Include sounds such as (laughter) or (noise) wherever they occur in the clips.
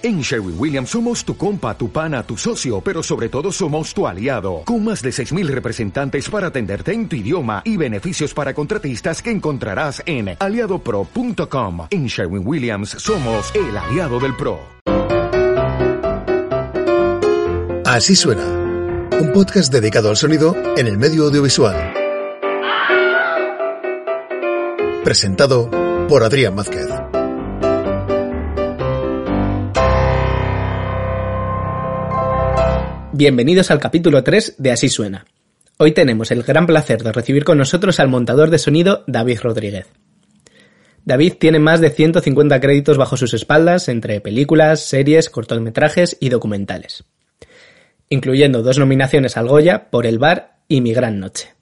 En Sherwin Williams somos tu compa, tu pana, tu socio, pero sobre todo somos tu aliado, con más de 6.000 representantes para atenderte en tu idioma y beneficios para contratistas que encontrarás en aliadopro.com. En Sherwin Williams somos el aliado del PRO. Así suena, un podcast dedicado al sonido en el medio audiovisual. Presentado por Adrián Mázquez. Bienvenidos al capítulo 3 de Así Suena. Hoy tenemos el gran placer de recibir con nosotros al montador de sonido David Rodríguez. David tiene más de 150 créditos bajo sus espaldas entre películas, series, cortometrajes y documentales, incluyendo dos nominaciones al Goya por El Bar y Mi Gran Noche,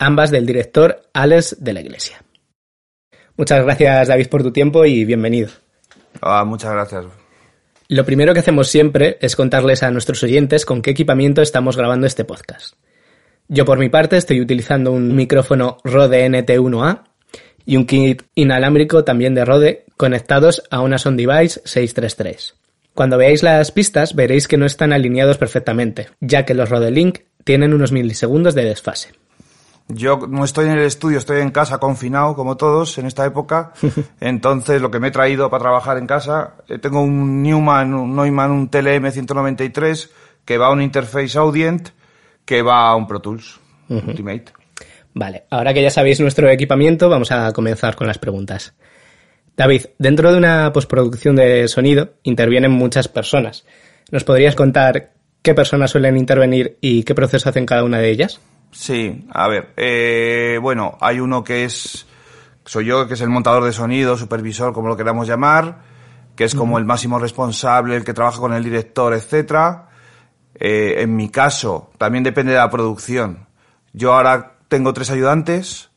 ambas del director Alex de la Iglesia. Muchas gracias David por tu tiempo y bienvenido. Ah, muchas gracias. Lo primero que hacemos siempre es contarles a nuestros oyentes con qué equipamiento estamos grabando este podcast. Yo por mi parte estoy utilizando un micrófono Rode NT1A y un kit inalámbrico también de Rode conectados a una Sound Device 633. Cuando veáis las pistas veréis que no están alineados perfectamente, ya que los Rode Link tienen unos milisegundos de desfase. Yo no estoy en el estudio, estoy en casa confinado, como todos en esta época. (laughs) Entonces, lo que me he traído para trabajar en casa, eh, tengo un Newman, un Neumann, un TLM 193, que va a un Interface Audient, que va a un Pro Tools Ultimate. Vale, ahora que ya sabéis nuestro equipamiento, vamos a comenzar con las preguntas. David, dentro de una postproducción de sonido intervienen muchas personas. ¿Nos podrías contar qué personas suelen intervenir y qué proceso hacen cada una de ellas? Sí, a ver, eh, bueno, hay uno que es, soy yo, que es el montador de sonido, supervisor, como lo queramos llamar, que es como el máximo responsable, el que trabaja con el director, etcétera. Eh, en mi caso, también depende de la producción. Yo ahora tengo tres ayudantes.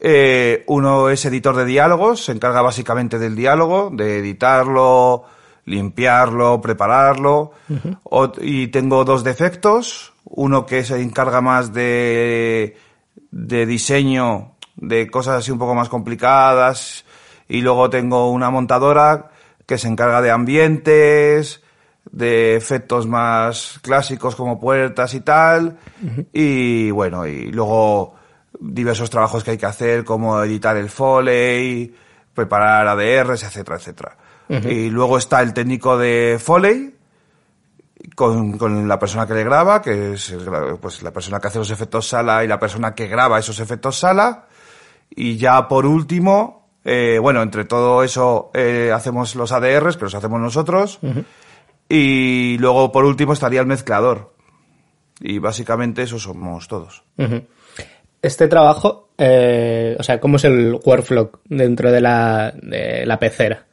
Eh, uno es editor de diálogos, se encarga básicamente del diálogo, de editarlo, limpiarlo, prepararlo. y tengo dos defectos, uno que se encarga más de, de diseño, de cosas así un poco más complicadas, y luego tengo una montadora que se encarga de ambientes, de efectos más clásicos como puertas y tal, y bueno, y luego diversos trabajos que hay que hacer como editar el Foley, preparar ADRs, etcétera, etcétera. Y luego está el técnico de Foley, con, con, la persona que le graba, que es pues, la persona que hace los efectos sala y la persona que graba esos efectos sala. Y ya por último, eh, bueno, entre todo eso eh, hacemos los ADRs, que los hacemos nosotros. Y luego por último estaría el mezclador. Y básicamente eso somos todos. Este trabajo, eh, o sea, ¿cómo es el workflow dentro de la, de la pecera?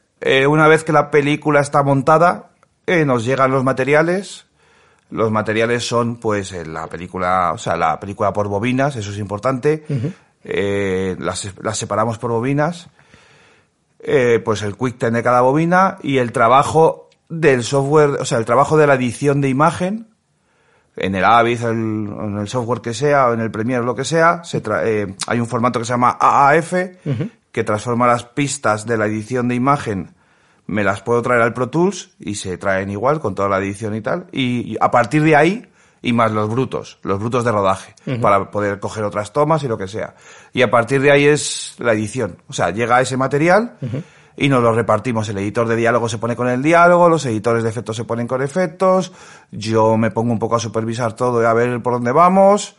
Una vez que la película está montada, eh, nos llegan los materiales. Los materiales son, pues, la película, o sea, la película por bobinas, eso es importante. eh, las, las, separamos por bobinas. Eh, pues el QuickTime de cada bobina y el trabajo del software, o sea, el trabajo de la edición de imagen en el Avid, en el software que sea, o en el Premiere, lo que sea, se eh, hay un formato que se llama AAF, que transforma las pistas de la edición de imagen me las puedo traer al Pro Tools y se traen igual con toda la edición y tal. Y, a partir de ahí, y más los brutos, los brutos de rodaje, uh -huh. para poder coger otras tomas y lo que sea. Y a partir de ahí es la edición. O sea, llega ese material uh -huh. y nos lo repartimos. El editor de diálogo se pone con el diálogo, los editores de efectos se ponen con efectos, yo me pongo un poco a supervisar todo y a ver por dónde vamos.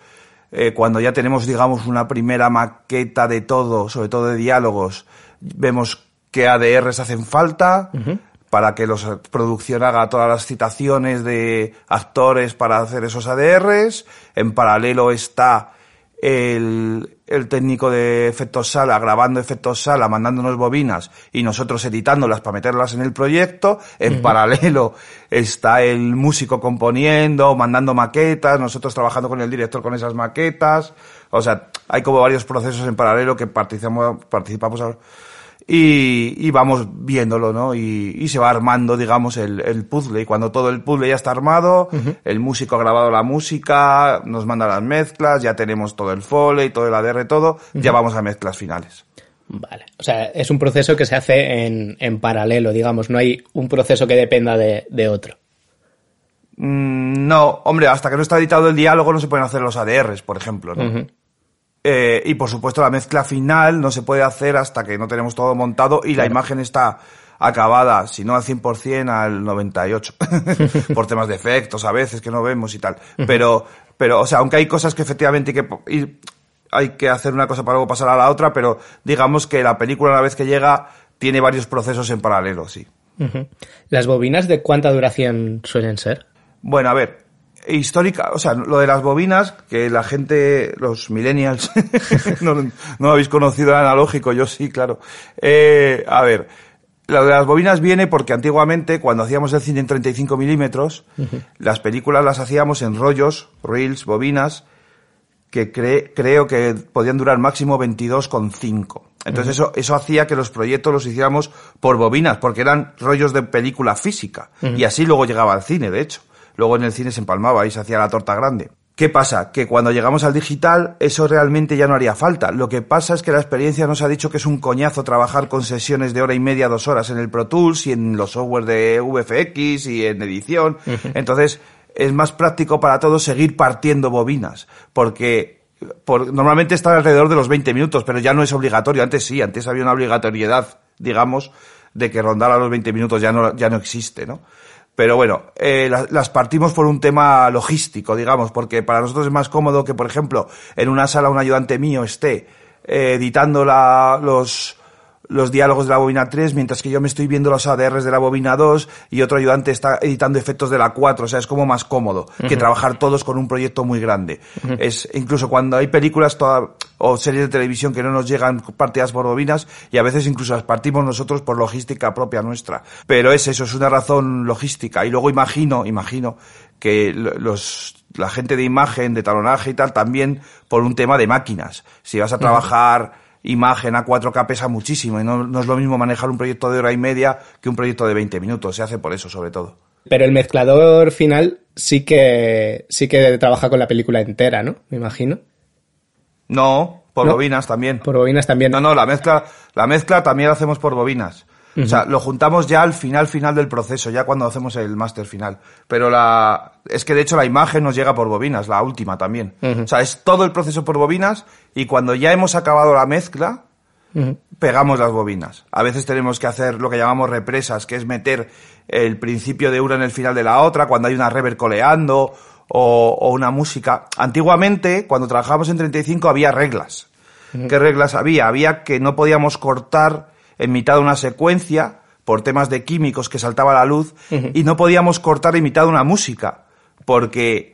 Eh, cuando ya tenemos, digamos, una primera maqueta de todo, sobre todo de diálogos, vemos qué ADRs hacen falta uh -huh. para que la producción haga todas las citaciones de actores para hacer esos ADRs. En paralelo está el, el técnico de efectos sala grabando efectos sala, mandándonos bobinas y nosotros editándolas para meterlas en el proyecto. En uh -huh. paralelo está el músico componiendo, mandando maquetas, nosotros trabajando con el director con esas maquetas. O sea, hay como varios procesos en paralelo que participamos, participamos y, y, vamos viéndolo, ¿no? Y, y, se va armando, digamos, el, el, puzzle. Y cuando todo el puzzle ya está armado, uh -huh. el músico ha grabado la música, nos manda las mezclas, ya tenemos todo el foley, todo el ADR, todo, uh -huh. ya vamos a mezclas finales. Vale. O sea, es un proceso que se hace en, en paralelo, digamos. No hay un proceso que dependa de, de otro. Mm, no, hombre, hasta que no está editado el diálogo no se pueden hacer los ADRs, por ejemplo. ¿no? Eh, y por supuesto la mezcla final no se puede hacer hasta que no tenemos todo montado y la imagen está acabada, si no al 100%, al 98%, (laughs) por temas de efectos a veces que no vemos y tal. Pero, pero, o sea, aunque hay cosas que efectivamente hay que ir- hay que hacer una cosa para luego pasar a la otra, pero digamos que la película una vez que llega tiene varios procesos en paralelo, sí. ¿Las bobinas de cuánta duración suelen ser? Bueno, a ver, histórica, o sea, lo de las bobinas, que la gente, los millennials, (laughs) no, habéis conocido el analógico, yo sí, claro. Eh, a ver, lo de las bobinas viene porque antiguamente, cuando hacíamos el cine en 35 milímetros, las películas las hacíamos en rollos, reels, bobinas, que cre- creo que podían durar máximo 22,5. Entonces eso, eso hacía que los proyectos los hiciéramos por bobinas, porque eran rollos de película física. Y así luego llegaba al cine, de hecho. Luego en el cine se empalmaba y se hacía la torta grande. ¿Qué pasa? Que cuando llegamos al digital, eso realmente ya no haría falta. Lo que pasa es que la experiencia nos ha dicho que es un coñazo trabajar con sesiones de hora y media, dos horas en el Pro Tools y en los software de VFX y en edición. Entonces, es más práctico para todos seguir partiendo bobinas, porque por, normalmente están alrededor de los 20 minutos, pero ya no es obligatorio. Antes sí, antes había una obligatoriedad, digamos, de que rondara los 20 minutos, ya no, ya no existe, ¿no? Pero bueno, eh, las, las partimos por un tema logístico, digamos, porque para nosotros es más cómodo que, por ejemplo, en una sala un ayudante mío esté eh, editando la, los, los diálogos de la bobina 3, mientras que yo me estoy viendo los ADRs de la bobina 2 y otro ayudante está editando efectos de la 4. O sea, es como más cómodo que trabajar todos con un proyecto muy grande. Es incluso cuando hay películas toda- o series de televisión que no nos llegan partidas por bobinas y a veces incluso las partimos nosotros por logística propia nuestra. Pero es eso, es una razón logística. Y luego imagino, imagino que lo- los, la gente de imagen, de talonaje y tal, también por un tema de máquinas. Si vas a trabajar imagen a 4K pesa muchísimo y no, no es lo mismo manejar un proyecto de hora y media que un proyecto de 20 minutos. Se hace por eso, sobre todo. Pero el mezclador final sí que sí que trabaja con la película entera, ¿no? Me imagino. No, por No. bobinas también. Por bobinas también. No, no, la mezcla, la mezcla también la hacemos por bobinas. O sea, lo juntamos ya al final, final del proceso, ya cuando hacemos el máster final. Pero la, es que de hecho la imagen nos llega por bobinas, la última también. O sea, es todo el proceso por bobinas y cuando ya hemos acabado la mezcla, pegamos las bobinas. A veces tenemos que hacer lo que llamamos represas, que es meter el principio de una en el final de la otra, cuando hay una reverb coleando o, o una música. Antiguamente, cuando trabajábamos en 35, había reglas. ¿Qué reglas había? Había que no podíamos cortar en mitad de una secuencia por temas de químicos que saltaba la luz y no podíamos cortar en mitad de una música porque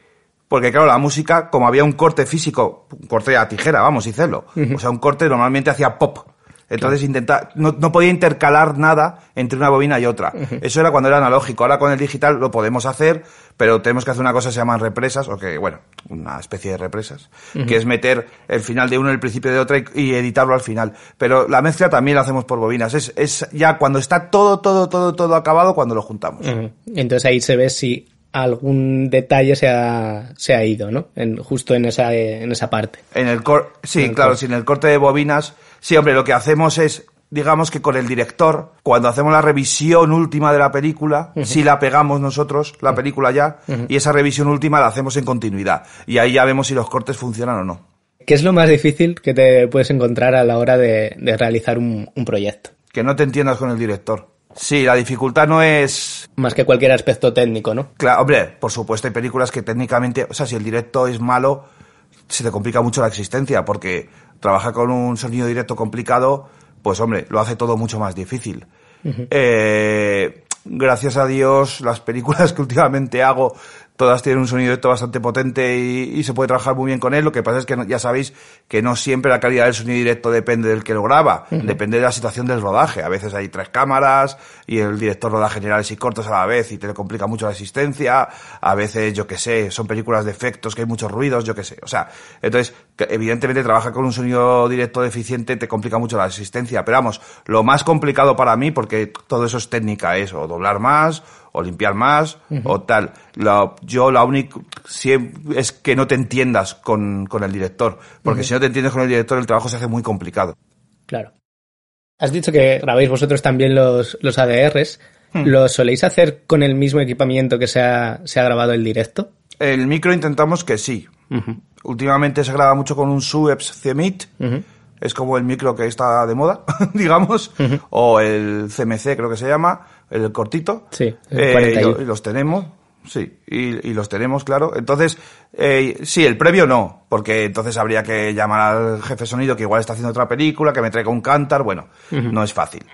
porque claro, la música, como había un corte físico, un corte a tijera, vamos, y celo. O sea, un corte normalmente hacía pop. Entonces intenta, no, no podía intercalar nada entre una bobina y otra. Eso era cuando era analógico. Ahora con el digital lo podemos hacer, pero tenemos que hacer una cosa que se llaman represas, o que, bueno, una especie de represas, que es meter el final de uno en el principio de otra y, y editarlo al final. Pero la mezcla también la hacemos por bobinas. Es, es ya cuando está todo, todo, todo, todo acabado, cuando lo juntamos. Entonces ahí se ve si algún detalle se ha, se ha ido, ¿no? En, justo en esa, en esa parte. En el cor sí, En el claro, corte. sin el corte de bobinas. Sí, hombre, lo que hacemos es, digamos que con el director, cuando hacemos la revisión última de la película, sí la pegamos nosotros, la película ya, y esa revisión última la hacemos en continuidad. Y ahí ya vemos si los cortes funcionan o no. ¿Qué es lo más difícil que te puedes encontrar a la hora de, de realizar un, un proyecto? Que no te entiendas con el director. Sí, la dificultad no es Más que cualquier aspecto técnico, ¿no? Claro, hombre, por supuesto hay películas que técnicamente, o sea, si el directo es malo, se te complica mucho la existencia, porque trabajar con un sonido directo complicado, pues hombre, lo hace todo mucho más difícil. Eh, gracias a Dios, las películas (laughs) que últimamente hago, todas tienen un sonido directo bastante potente y, y se puede trabajar muy bien con él. Lo que pasa es que no- ya sabéis que no siempre la calidad del sonido directo depende del que lo graba, depende de la situación del rodaje. A veces hay tres cámaras y el director roda generales y cortos a la vez y te le complica mucho la asistencia. A veces, yo qué sé, son películas de efectos que hay muchos ruidos, yo qué sé. O sea, entonces, evidentemente trabajar con un sonido directo deficiente te complica mucho la asistencia. Pero vamos, lo más complicado para mí, porque todo eso es técnica, es o doblar más, o limpiar más, o tal. Yo la única es que no te entiendas con, con el director, porque si no te entiendes con el director el trabajo se hace muy complicado. Claro. Has dicho que grabáis vosotros también los, los ADRs. Hmm. ¿Lo soléis hacer con el mismo equipamiento que se ha, se ha grabado el directo? El micro intentamos que sí. Últimamente se graba mucho con un Sueps Cemit. Es como el micro que está de moda, (laughs) digamos. O el CMC, creo que se llama, el cortito. Sí, el Eh, 41. y, lo- y los tenemos. Sí, y, y los tenemos, claro. Entonces, eh, sí, el previo no, porque entonces habría que llamar al jefe sonido que igual está haciendo otra película, que me traiga un cantar, bueno, no es fácil.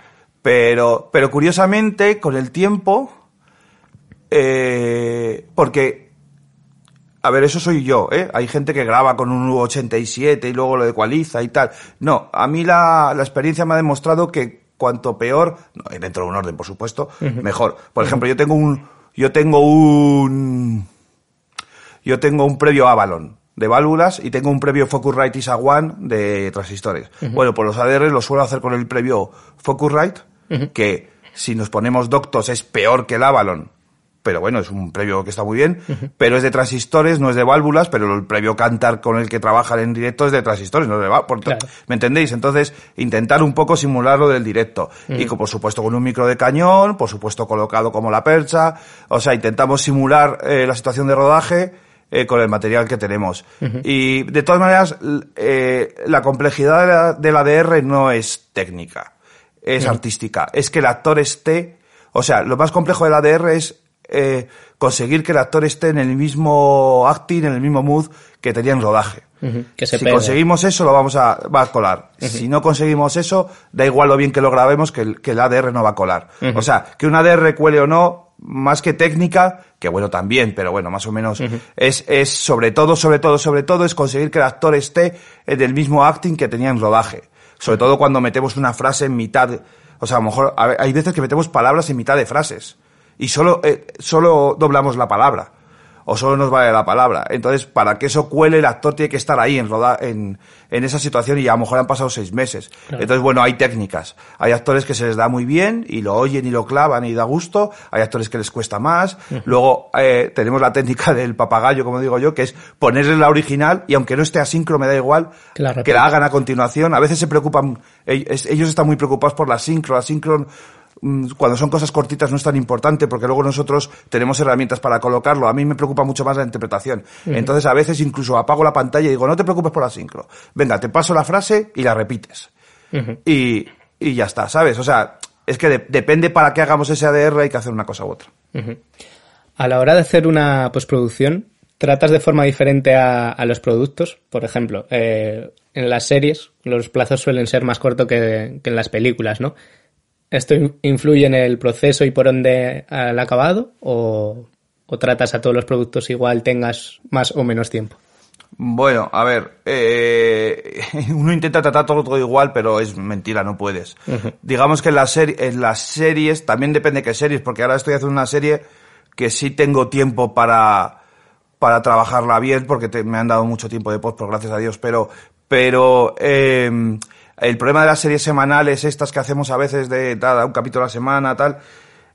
Pero, pero curiosamente, con el tiempo, eh, porque a ver, eso soy yo, ¿eh? Hay gente que graba con un U87 y luego lo ecualiza y tal. No, a mí la, la experiencia me ha demostrado que cuanto peor, no, dentro de un orden, por supuesto, mejor. Por ejemplo, yo tengo un, yo tengo un, yo tengo un previo Avalon de válvulas y tengo un previo Focusrite ISA One de transistores. Bueno, pues los ADR los suelo hacer con el previo Focusrite, que si nos ponemos doctos es peor que el Avalon, pero bueno, es un previo que está muy bien, pero es de transistores, no es de válvulas, pero el previo Cantar con el que trabajan en directo es de transistores, no es de válvulas. Claro. ¿Me entendéis? Entonces, intentar un poco simular lo del directo. Y con- por supuesto con un micro de cañón, por supuesto colocado como la percha, o sea, intentamos simular eh, la situación de rodaje eh, con el material que tenemos. Y de todas maneras, eh, la complejidad de la- del ADR no es técnica, es artística. Es que el actor esté, o sea, lo más complejo del ADR es eh, conseguir que el actor esté en el mismo acting, en el mismo mood que tenía en rodaje. Ujú, que se si pegue. conseguimos eso, lo vamos a, va a colar. Si no conseguimos eso, da igual lo bien que lo grabemos, que el, que el ADR no va a colar. O sea, que un ADR cuele o no, más que técnica, que bueno también, pero bueno, más o menos, es, es sobre todo, sobre todo, sobre todo, es conseguir que el actor esté en el mismo acting que tenía en rodaje. Sobre todo cuando metemos una frase en mitad, o sea, a lo mejor, a ver, hay veces que metemos palabras en mitad de frases. Y solo, eh, solo doblamos la palabra o solo nos vale la palabra. Entonces, para que eso cuele, el actor tiene que estar ahí en, roda en, en esa situación y a lo mejor han pasado seis meses. Entonces, bueno, hay técnicas. Hay actores que se les da muy bien y lo oyen y lo clavan y da gusto. Hay actores que les cuesta más. Luego, eh, tenemos la técnica del papagayo, como digo yo, que es ponerle la original y aunque no esté asíncro, me da igual Que la que la hagan a continuación. A veces se preocupan, es- ellos están muy preocupados por la sincro. La sincro, cuando son cosas cortitas no es tan importante porque luego nosotros tenemos herramientas para colocarlo. A mí me preocupa mucho más la interpretación. Entonces a veces incluso apago la pantalla y digo, no te preocupes por la sincro. Venga, te paso la frase y la repites. y, y ya está, ¿sabes? O sea, es que de- depende para qué hagamos ese ADR hay que hacer una cosa u otra. A la hora de hacer una postproducción, ¿tratas de forma diferente a, a los productos? Por ejemplo, eh, en las series los plazos suelen ser más cortos que, que en las películas, ¿no? ¿Esto in- influye en el proceso y por dónde al acabado? ¿O, o tratas a todos los productos igual tengas más o menos tiempo? Bueno, a ver, eh, (laughs) uno intenta tratar todo, todo igual, pero es mentira, no puedes. Digamos que en, la en las series, también depende qué series, porque ahora estoy haciendo una serie que sí tengo tiempo para, para trabajarla bien, porque te- me han dado mucho tiempo de post, por gracias a Dios, pero, pero eh, el problema de las series semanales, estas que hacemos a veces de tal, un capítulo a la semana, tal,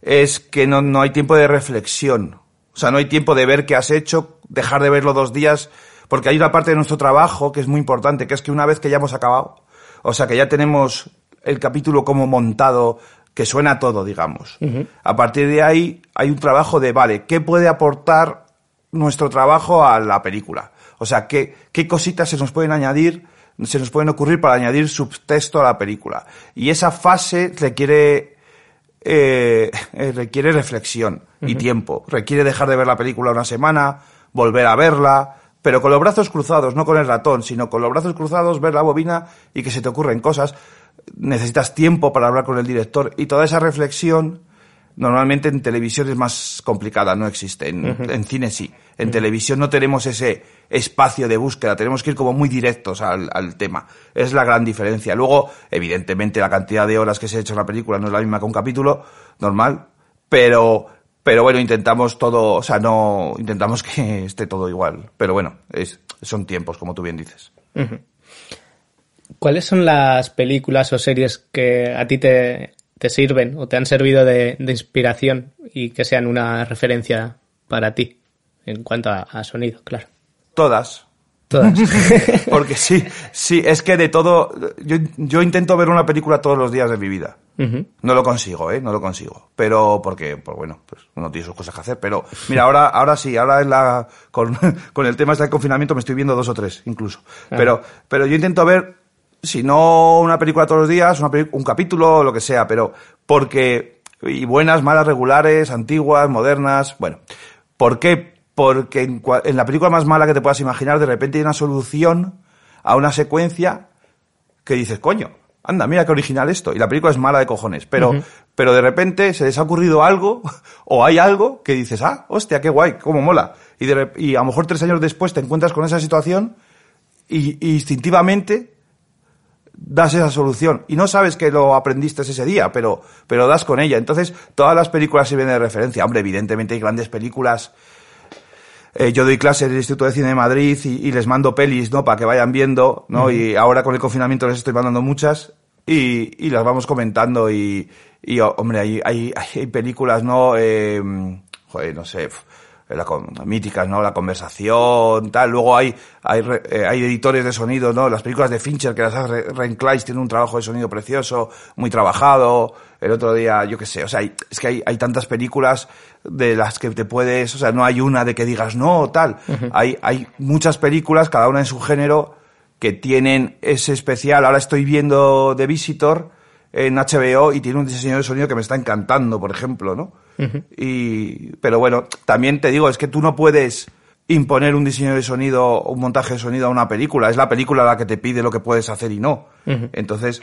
es que no, no hay tiempo de reflexión. O sea, no hay tiempo de ver qué has hecho, dejar de verlo dos días, porque hay una parte de nuestro trabajo que es muy importante, que es que una vez que ya hemos acabado, o sea, que ya tenemos el capítulo como montado, que suena todo, digamos. A partir de ahí hay un trabajo de, vale, ¿qué puede aportar nuestro trabajo a la película? O sea, ¿qué, qué cositas se nos pueden añadir, se nos pueden ocurrir para añadir subtexto a la película? Y esa fase requiere eh, (laughs) requiere reflexión y tiempo. Requiere dejar de ver la película una semana, volver a verla, pero con los brazos cruzados, no con el ratón, sino con los brazos cruzados, ver la bobina y que se te ocurren cosas. Necesitas tiempo para hablar con el director y toda esa reflexión normalmente en televisión es más complicada, no existe. En, en cine sí. En televisión no tenemos ese espacio de búsqueda, tenemos que ir como muy directos al, al tema. Es la gran diferencia. Luego, evidentemente, la cantidad de horas que se ha hecho en la película no es la misma que un capítulo normal, pero, pero bueno, intentamos todo, o sea, no, intentamos que esté todo igual. Pero bueno, es, son tiempos, como tú bien dices. ¿Cuáles son las películas o series que a ti te, te sirven o te han servido de, de inspiración y que sean una referencia para ti en cuanto a, a sonido, claro? Todas. Todas. (laughs) Porque sí, sí, es que de todo, yo, yo intento ver una película todos los días de mi vida. No lo consigo, ¿eh? No lo consigo. Pero porque, pues bueno, pues uno tiene sus cosas que hacer. Pero mira, ahora, ahora sí, ahora en la, con, (laughs) con el tema este del confinamiento me estoy viendo dos o tres, incluso. Pero, pero yo intento ver, si no una película todos los días, una un capítulo lo que sea, pero porque, y buenas, malas, regulares, antiguas, modernas, bueno. ¿Por qué? Porque en, en la película más mala que te puedas imaginar, de repente hay una solución a una secuencia que dices, coño, anda, mira qué original esto. Y la película es mala de cojones. Pero, pero de repente se les ha ocurrido algo, (laughs) o hay algo que dices, ah, hostia, qué guay, cómo mola. Y, de y a lo mejor tres años después te encuentras con esa situación y, y instintivamente das esa solución. Y no sabes que lo aprendiste ese día, pero, pero das con ella. Entonces, todas las películas sirven de referencia. Hombre, evidentemente hay grandes películas eh, yo doy clases en el Instituto de Cine de Madrid y, y les mando pelis, ¿no? Para que vayan viendo, ¿no? Y ahora con el confinamiento les estoy mandando muchas y, y las vamos comentando y, y, hombre, hay, hay, hay películas, ¿no? Eh, joder, no sé, pf, la, míticas, ¿no? La conversación, tal. Luego hay, hay, eh, hay editores de sonido, ¿no? Las películas de Fincher que las hace Ren Kleiss tiene un trabajo de sonido precioso, muy trabajado. El otro día, yo qué sé, o sea, hay- es que hay, hay tantas películas de las que te puedes, o sea, no hay una de que digas no, tal. Hay, hay muchas películas, cada una en su género, que tienen ese especial. Ahora estoy viendo The Visitor en HBO y tiene un diseño de sonido que me está encantando, por ejemplo, ¿no? Y, pero bueno, también te digo, es que tú no puedes imponer un diseño de sonido, un montaje de sonido a una película. Es la película la que te pide lo que puedes hacer y no. Entonces,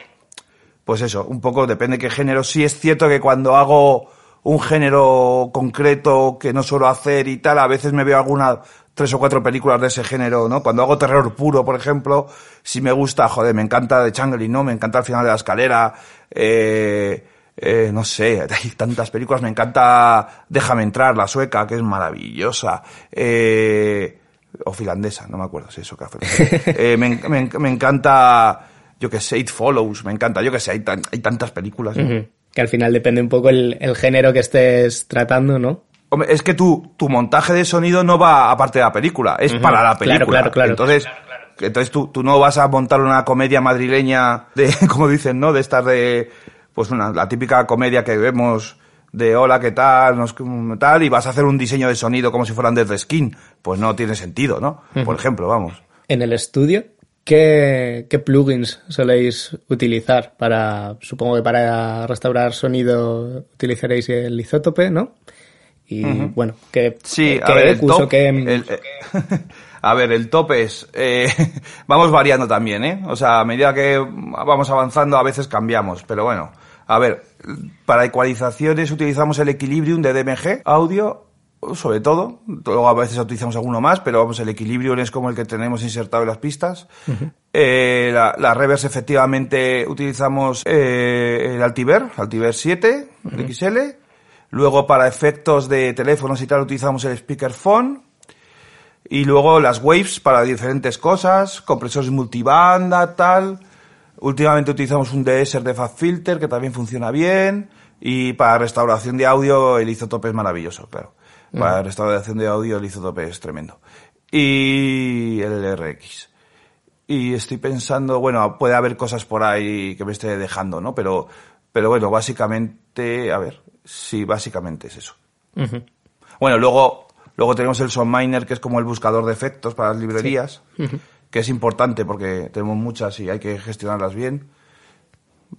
pues eso, un poco depende qué género. Sí es cierto que cuando hago un género concreto que no suelo hacer y tal, a veces me veo alguna tres o cuatro películas de ese género, ¿no? Cuando hago terror puro, por ejemplo, si me gusta, joder, me encanta de Changeling, ¿no? Me encanta el final de la escalera, eh, eh, no sé, (laughs) hay tantas películas, me encanta Déjame entrar, la sueca, que es maravillosa, eh, o finlandesa, no me acuerdo si eso que hace. Eh, me, me me encanta, yo que sé, It Follows, me encanta, yo que sé, hay, tan- hay tantas películas. Que al final depende un poco el, el género que estés tratando, ¿no? Hombre, es que tu, tu montaje de sonido no va aparte de la película, es para la Claro, película. claro, claro. Entonces, entonces tú, tú no vas a montar una comedia madrileña de, (laughs) como dicen, ¿no? De estas de, pues una, la típica comedia que vemos de hola, ¿qué tal? Nos, tal, y vas a hacer un diseño de sonido como si fueran de skin. Pues no tiene sentido, ¿no? Por ejemplo, vamos. En el estudio, ¿qué, qué plugins soléis utilizar para, supongo que para restaurar sonido utilizaréis el isótope, ¿no? Y bueno, ¿qué, Sí, qué a ver, el top, qué- el- eh, (laughs) a ver, el top es, eh, (laughs) vamos variando también, ¿eh? O sea, a medida que vamos avanzando a veces cambiamos, pero bueno, a ver, para ecualizaciones utilizamos el Equilibrium de DMG, audio, sobre todo, luego a veces utilizamos alguno más, pero vamos, el Equilibrium es como el que tenemos insertado en las pistas. Eh, la, la reverse efectivamente utilizamos eh, el Altiver, Altiver 7, el XL. Luego para efectos de teléfonos y tal utilizamos el speakerphone. Y luego las waves para diferentes cosas, compresores multibanda, tal. Últimamente utilizamos un DSR de Fab Filter que también funciona bien. Y para restauración de audio el isotope es maravilloso, claro. Para restauración de audio el isotope es tremendo. Y el RX. Y estoy pensando, bueno, puede haber cosas por ahí que me esté dejando, ¿no? Pero, pero bueno, básicamente, a ver, sí, básicamente es eso. Bueno, luego, luego tenemos el Miner que es como el buscador de efectos para las librerías, que es importante porque tenemos muchas y hay que gestionarlas bien.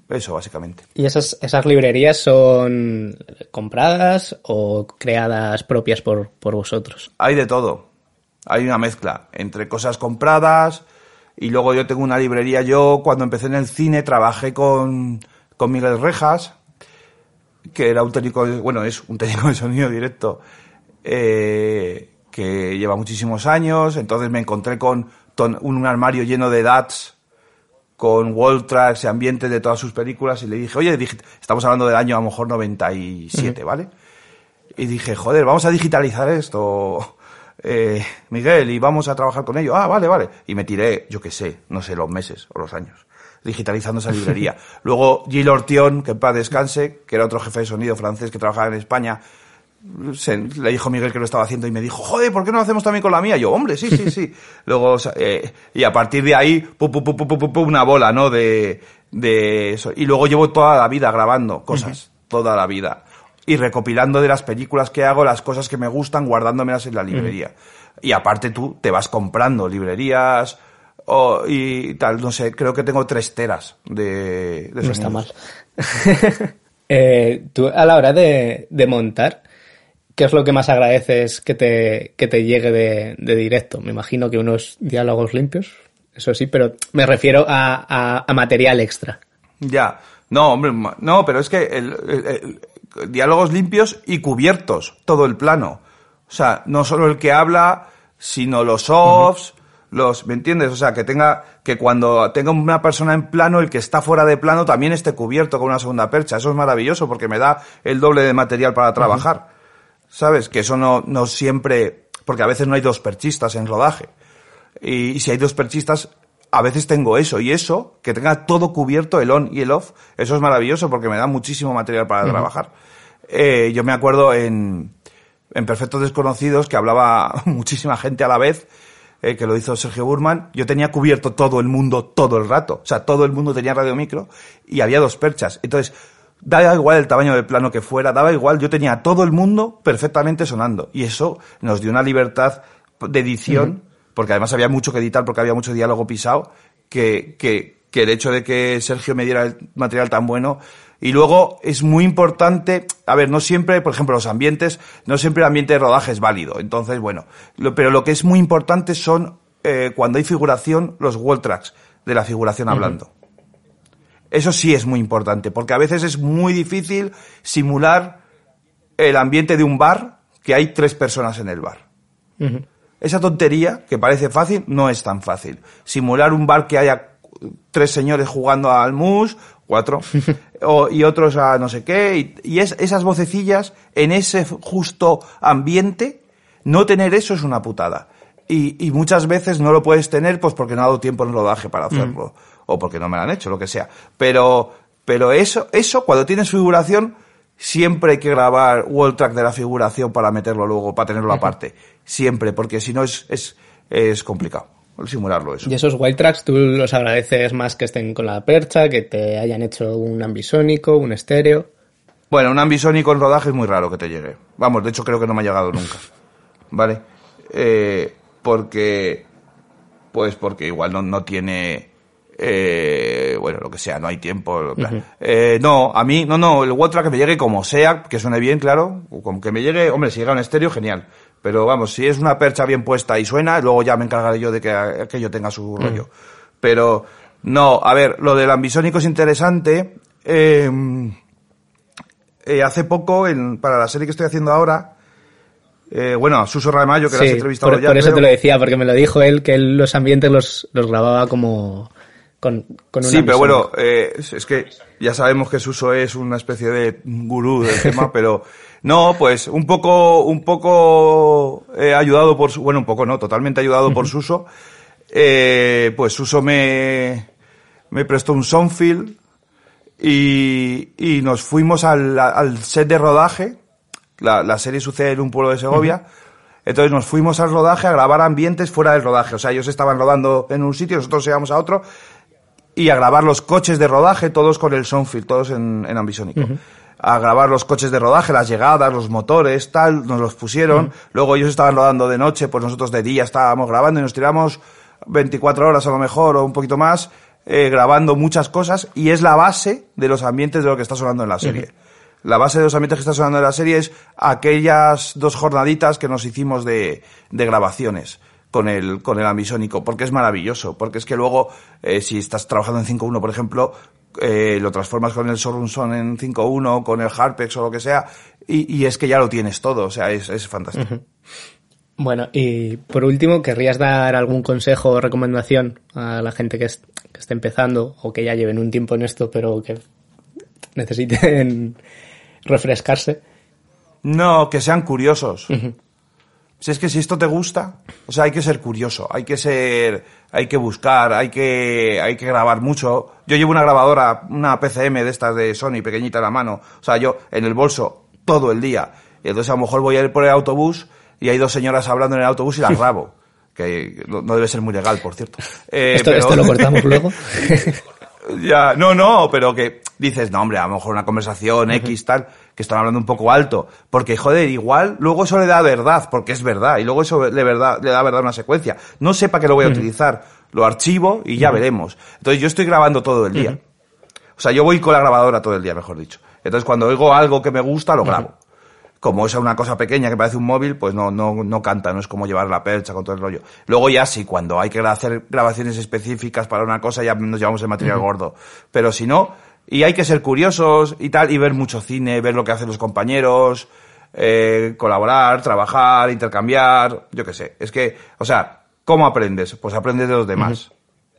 Eso, básicamente. ¿Y esas, esas librerías son compradas o creadas propias por, por vosotros? Hay de todo. Hay una mezcla entre cosas compradas y luego yo tengo una librería. Yo cuando empecé en el cine trabajé con, con Miguel Rejas, que era un técnico, de- bueno, es un técnico de sonido directo, eh, que lleva muchísimos años. Entonces me encontré con un armario lleno de DATs con wall tracks y ambientes de todas sus películas y le dije, oye, estamos hablando del año a lo mejor 97, ¿vale? Y dije, joder, vamos a digitalizar esto, eh, Miguel, y vamos a trabajar con ello. Ah, vale, vale. Y me tiré, yo qué sé, no sé, los meses o los años, digitalizando esa librería. (laughs) Luego Gilles Ortion, que en paz descanse, que era otro jefe de sonido francés que trabajaba en España, se- le dijo Miguel que lo estaba haciendo y me dijo, joder, ¿por qué no lo hacemos también con la mía? Yo, hombre, sí, sí, sí. (laughs) Luego, eh, y a partir de ahí, pu, pu, pu, una bola, ¿no? De, de eso. Y luego llevo toda la vida grabando cosas, toda la vida. Y recopilando de las películas que hago, las cosas que me gustan, guardándomelas en la librería. Y aparte tú te vas comprando librerías o, y tal, no sé, creo que tengo tres teras de, de No está mal. (laughs) Eh, tú, a la hora de, de montar, ¿qué es lo que más agradeces que te, que te llegue de, de directo? Me imagino que unos diálogos limpios, eso sí, pero me refiero a, a- a material extra. Ya, no, hombre, no, pero es que el, el- el- diálogos limpios y cubiertos, todo el plano. O sea, no solo el que habla, sino los offs, los, ¿me entiendes? O sea, que tenga, que cuando tenga una persona en plano, el que está fuera de plano también esté cubierto con una segunda percha. Eso es maravilloso porque me da el doble de material para trabajar. ¿Sabes? Que eso no, no siempre, porque a veces no hay dos perchistas en rodaje. Y, y si hay dos perchistas, a veces tengo eso. Y eso, que tenga todo cubierto, el on y el off, eso es maravilloso porque me da muchísimo material para trabajar. Eh, yo me acuerdo en, en Perfectos Desconocidos que hablaba (laughs) muchísima gente a la vez, eh, que lo hizo Sergio Burman. Yo tenía cubierto todo el mundo todo el rato. O sea, todo el mundo tenía radio micro y había dos perchas. Entonces, daba igual el tamaño del plano que fuera, daba igual, yo tenía a todo el mundo perfectamente sonando. Y eso nos dio una libertad de edición, porque además había mucho que editar, porque había mucho diálogo pisado, que, que, que el hecho de que Sergio me diera el material tan bueno. Y luego es muy importante, a ver, no siempre, por ejemplo, los ambientes, no siempre el ambiente de rodaje es válido. Entonces, bueno, lo- pero lo que es muy importante son, eh, cuando hay figuración, los wall tracks de la figuración hablando. Eso sí es muy importante, porque a veces es muy difícil simular el ambiente de un bar que hay tres personas en el bar. Esa tontería, que parece fácil, no es tan fácil. Simular un bar que haya tres señores jugando al mus, cuatro, (laughs) o- y otros a no sé qué, y, y es, esas vocecillas en ese justo ambiente, no tener eso es una putada. Y, y muchas veces no lo puedes tener pues porque no ha dado tiempo en rodaje para hacerlo, o porque no me lo han hecho, lo que sea. Pero, pero eso, eso, cuando tienes figuración, siempre hay que grabar wall track de la figuración para meterlo luego, para tenerlo aparte. Siempre, porque si no es, es, es complicado simularlo eso. Y esos white tracks tú los agradeces más que estén con la percha, que te hayan hecho un ambisónico, un estéreo. Bueno, un ambisónico en rodaje es muy raro que te llegue. Vamos, de hecho creo que no me ha llegado nunca. (laughs) ¿Vale? Eh, porque, pues porque igual no, no tiene, eh, bueno, lo que sea, no hay tiempo. Eh, no, a mí, no, no, el Watra que me llegue como sea, que suene bien, claro, como que me llegue, hombre, si llega un estéreo, genial. Pero vamos, si es una percha bien puesta y suena, luego ya me encargaré yo de que aquello tenga su rollo. Pero, no, a ver, lo del ambisónico es interesante. Eh, eh, hace poco, en, para la serie que estoy haciendo ahora, eh, bueno, Suso Ramayo, que lo has entrevistado por, ya. por eso creo. te lo decía, porque me lo dijo él, que él los ambientes los, los grababa como con, con un Sí, pero bueno, eh, es, que ya sabemos que Suso es una especie de gurú del (laughs) tema, pero no, pues un poco, un poco eh, ayudado por, su- bueno, un poco no, totalmente ayudado por Suso, eh, pues Suso me, me prestó un Soundfield y, y nos fuimos al, al set de rodaje. La, la serie sucede en un pueblo de Segovia. Entonces nos fuimos al rodaje a grabar ambientes fuera del rodaje. O sea, ellos estaban rodando en un sitio, nosotros íbamos a otro y a grabar los coches de rodaje, todos con el Soundfield, todos en, en ambisónico. A grabar los coches de rodaje, las llegadas, los motores, tal, nos los pusieron. Luego ellos estaban rodando de noche, pues nosotros de día estábamos grabando y nos tiramos 24 horas a lo mejor o un poquito más, eh, grabando muchas cosas y es la base de los ambientes de lo que está sonando en la serie. La base de los ambientes que está sonando en la serie es aquellas dos jornaditas que nos hicimos de, de grabaciones con el, con el ambisónico, porque es maravilloso, porque es que luego, eh, si estás trabajando en 5.1, por ejemplo, eh, lo transformas con el Sorunson en 5.1, con el Harpex o lo que sea, y, y es que ya lo tienes todo, o sea, es, es fantástico. Bueno, y por último, ¿querrías dar algún consejo o recomendación a la gente que, es- que esté empezando o que ya lleven un tiempo en esto, pero que necesiten refrescarse? No, que sean curiosos. Si es que si esto te gusta, o sea, hay que ser curioso, hay que ser, hay que buscar, hay que, hay que grabar mucho. Yo llevo una grabadora, una PCM de estas de Sony, pequeñita en la mano, o sea, yo en el bolso todo el día. Y entonces a lo mejor voy a ir por el autobús y hay dos señoras hablando en el autobús y las (laughs) grabo. Que no no debe ser muy legal, por cierto. Eh, esto, pero- esto lo cortamos (laughs) luego. (laughs) ya, no, no, pero que dices, no, hombre, a lo mejor una conversación X, tal, que están hablando un poco alto. Porque, joder, igual, luego eso le da verdad, porque es verdad, y luego eso le, verdad, le da verdad a una secuencia. No sé para qué lo voy a utilizar, lo archivo y ya veremos. Entonces yo estoy grabando todo el día. O sea, yo voy con la grabadora todo el día, mejor dicho. Entonces cuando oigo algo que me gusta, lo grabo. Como es una cosa pequeña que parece un móvil, pues no, no, no canta, no es como llevar la percha con todo el rollo. Luego ya sí, cuando hay que hacer grabaciones específicas para una cosa, ya nos llevamos el material gordo. Pero si no, y hay que ser curiosos y tal, y ver mucho cine, ver lo que hacen los compañeros, eh, colaborar, trabajar, intercambiar, yo qué sé. Es que, o sea, ¿cómo aprendes? Pues aprendes de los demás.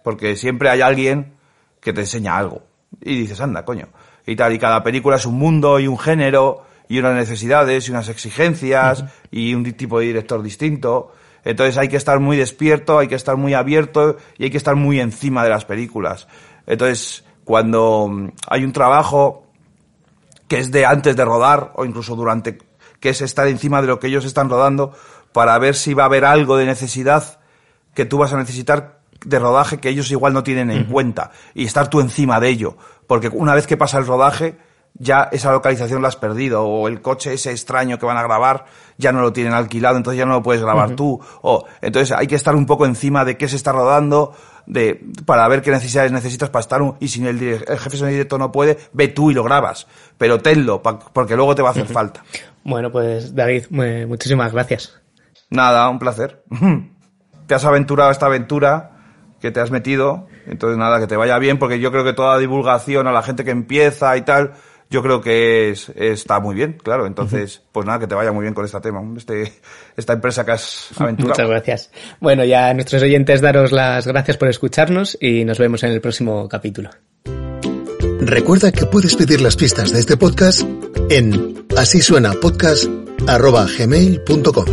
Porque siempre hay alguien que te enseña algo. Y dices, anda, coño. Y tal, y cada película es un mundo y un género y unas necesidades y unas exigencias y un tipo de director distinto. Entonces hay que estar muy despierto, hay que estar muy abierto y hay que estar muy encima de las películas. Entonces, cuando mm, hay un trabajo que es de antes de rodar o incluso durante, que es estar encima de lo que ellos están rodando para ver si va a haber algo de necesidad que tú vas a necesitar de rodaje que ellos igual no tienen en cuenta y estar tú encima de ello. Porque una vez que pasa el rodaje, ya esa localización la has perdido o el coche ese extraño que van a grabar ya no lo tienen alquilado, entonces ya no lo puedes grabar tú. O, entonces hay que estar un poco encima de qué se está rodando, de, para ver qué necesidades necesitas para estar un, y si el, el jefe de directo no puede, ve tú y lo grabas. Pero tenlo, pa- porque luego te va a hacer falta. Bueno, pues David, mu- muchísimas gracias. Nada, un placer. (laughs) te has aventurado a esta aventura que te has metido. Entonces, nada, que te vaya bien, porque yo creo que toda divulgación a la gente que empieza y tal, yo creo que es, está muy bien, claro. Entonces, pues nada, que te vaya muy bien con este tema, este, esta empresa que has (laughs) aventurado. Muchas gracias. Bueno, ya a nuestros oyentes daros las gracias por escucharnos y nos vemos en el próximo capítulo. Recuerda que puedes pedir las pistas de este podcast en así suena podcast arroba gmail punto com.